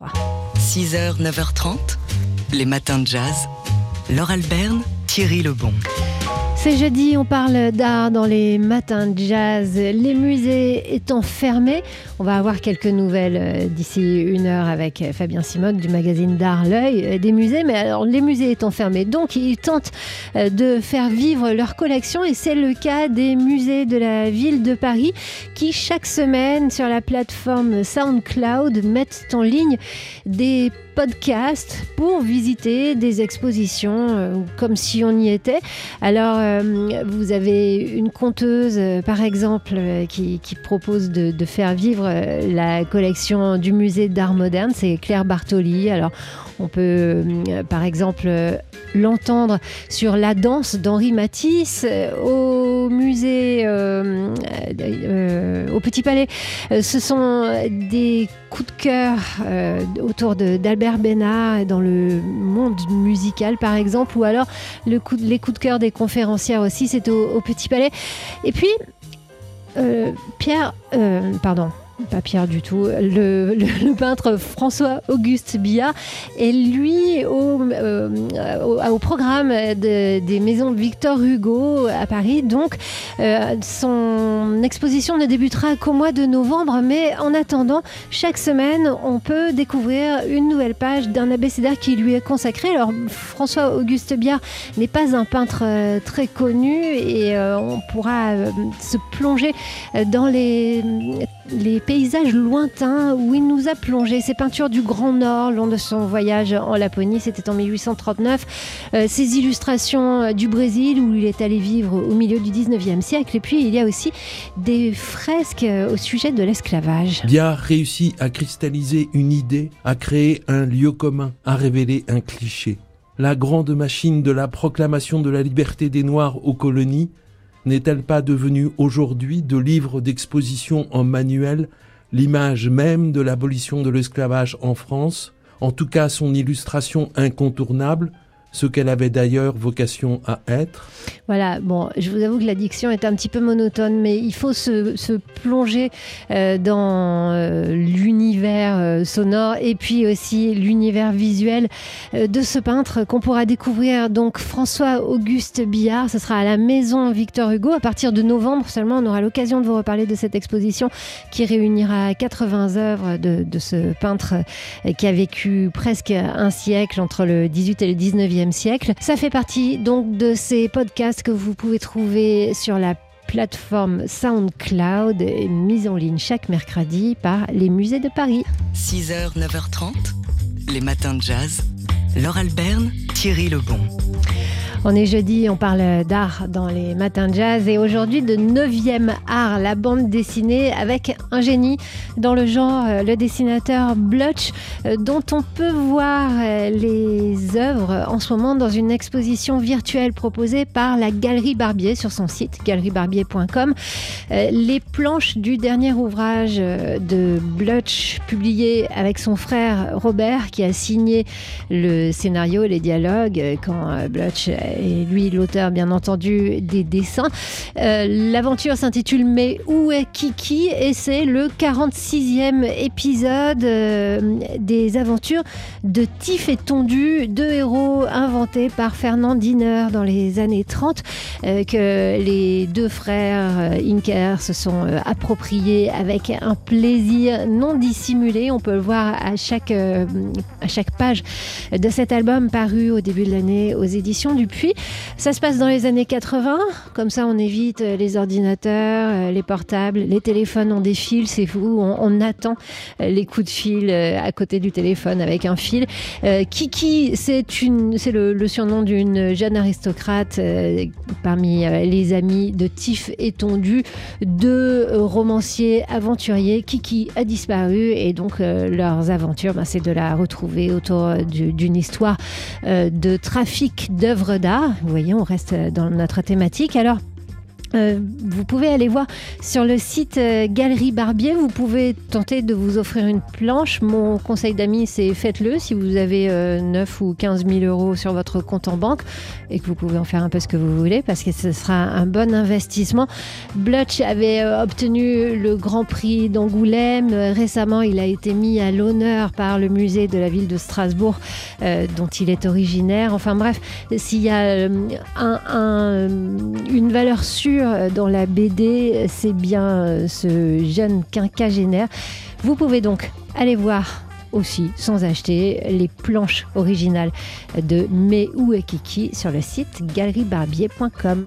6h, 9h30, les matins de jazz. Laure Alberne, Thierry Lebon. C'est jeudi, on parle d'art dans les matins de jazz. Les musées étant fermés, on va avoir quelques nouvelles euh, d'ici une heure avec Fabien Simone du magazine d'art L'œil euh, des musées. Mais alors, les musées étant fermés, donc ils tentent euh, de faire vivre leur collection et c'est le cas des musées de la ville de Paris qui chaque semaine sur la plateforme SoundCloud mettent en ligne des podcasts pour visiter des expositions comme si on y était. Alors euh, vous avez une conteuse, euh, par exemple, euh, qui, propose de, faire vivre la collection du musée d'art moderne. C'est Claire Bartoli. Alors, on peut, par exemple, l'entendre sur la danse d'Henri Matisse musée, au Petit Palais. ce sont des coups de cœur autour d'Albert Bénard dans le monde musical, par exemple, ou alors les coups de cœur des conférenciers aussi, c'est au, Petit Palais. Et puis, euh, Pierre, euh, pardon, pas Pierre du tout, le, peintre François-Auguste Billard est lui au, euh, programme des maisons Victor Hugo à Paris. Donc, euh, son exposition ne débutera qu'au mois de novembre, mais en attendant, chaque semaine, on peut découvrir une nouvelle page d'un abécédaire qui lui est consacré. Alors, François-Auguste Billard n'est pas un peintre euh, très connu et on pourra se plonger dans les, les paysages lointains où il nous a plongé. Ses peintures du Grand Nord lors de son voyage en Laponie, c'était en 1839. Euh, ses illustrations euh, du Brésil où il est allé vivre au milieu du 19e siècle. Et puis il y a aussi des fresques euh, au sujet de l'esclavage. Bia réussit à cristalliser une idée, à créer un lieu commun, à révéler un cliché. La grande machine de la proclamation de la liberté des Noirs aux colonies n'est-elle pas devenue aujourd'hui de livres d'exposition en manuel l'image même de l'abolition de l'esclavage en France, en tout cas son illustration incontournable, ce qu'elle avait d'ailleurs vocation à être. Voilà, bon, je vous avoue que l'addiction est un petit peu monotone, mais il faut se, plonger euh, dans euh, l'univers euh, sonore et puis aussi l'univers visuel de ce peintre qu'on pourra découvrir. Donc François-Auguste Billard, ce sera à la Maison Victor Hugo à partir de novembre seulement. On aura l'occasion de vous reparler de cette exposition qui réunira 80 œuvres de, de ce peintre qui a vécu presque un siècle entre le 18 et le 19e Ça fait partie donc de ces podcasts que vous pouvez trouver sur la plateforme SoundCloud, mise en ligne chaque mercredi par les musées de Paris. 6h, 9h30, les matins de jazz. Laure Alberne, Thierry Lebon. On est jeudi, on parle d'art dans les matins de jazz et aujourd'hui de 9e art, la bande dessinée avec un génie dans le genre, euh, le dessinateur Blutch, euh, dont on peut voir euh, les œuvres en ce moment dans une exposition virtuelle proposée par la Galerie Barbier sur son site galeriebarbier.com. Les planches du dernier ouvrage de Blutch publié avec son frère Robert qui a signé le scénario et les dialogues quand Blutch et lui l'auteur bien entendu des dessins. Euh, l'aventure s'intitule Mais où est Kiki et c'est le 46e épisode euh, des aventures de Tiff et Tondu, deux héros inventés par Fernand Diner dans les années 30 euh, que les deux frères Inker se sont appropriés avec un plaisir non dissimulé. On peut le voir à chaque, à chaque page de cet album paru au début de l'année aux éditions du Puy. Ça se passe dans les années 80, comme ça on évite euh, les ordinateurs, euh, les portables, les téléphones ont des fils, c'est fou, on, attend euh, les coups de fil à côté du téléphone avec un fil. Kiki, c'est le, le, surnom d'une jeune aristocrate parmi les amis de Tiff et Tondu, deux romanciers aventuriers. Kiki a disparu et donc leurs aventures, ben, c'est de la retrouver autour d'une histoire de trafic d'œuvres d'art. Vous voyez, on reste dans notre thématique. Alors, Euh, vous pouvez aller voir sur le site euh, Galerie Barbier. Vous pouvez tenter de vous offrir une planche. Mon conseil d'amis, c'est faites-le si vous avez 9 ou 15 000 euros sur votre compte en banque et que vous pouvez en faire un peu ce que vous voulez parce que ce sera un bon investissement. Blutch avait obtenu le Grand Prix d'Angoulême. Récemment, il a été mis à l'honneur par le musée de la ville de Strasbourg dont il est originaire. Enfin bref, s'il y a un, une valeur sûre euh, dans la BD, c'est bien euh, ce jeune quinquagénaire. Vous pouvez donc aller voir aussi, sans acheter, les planches originales de Mei Kiki sur le site galeriebarbier.com.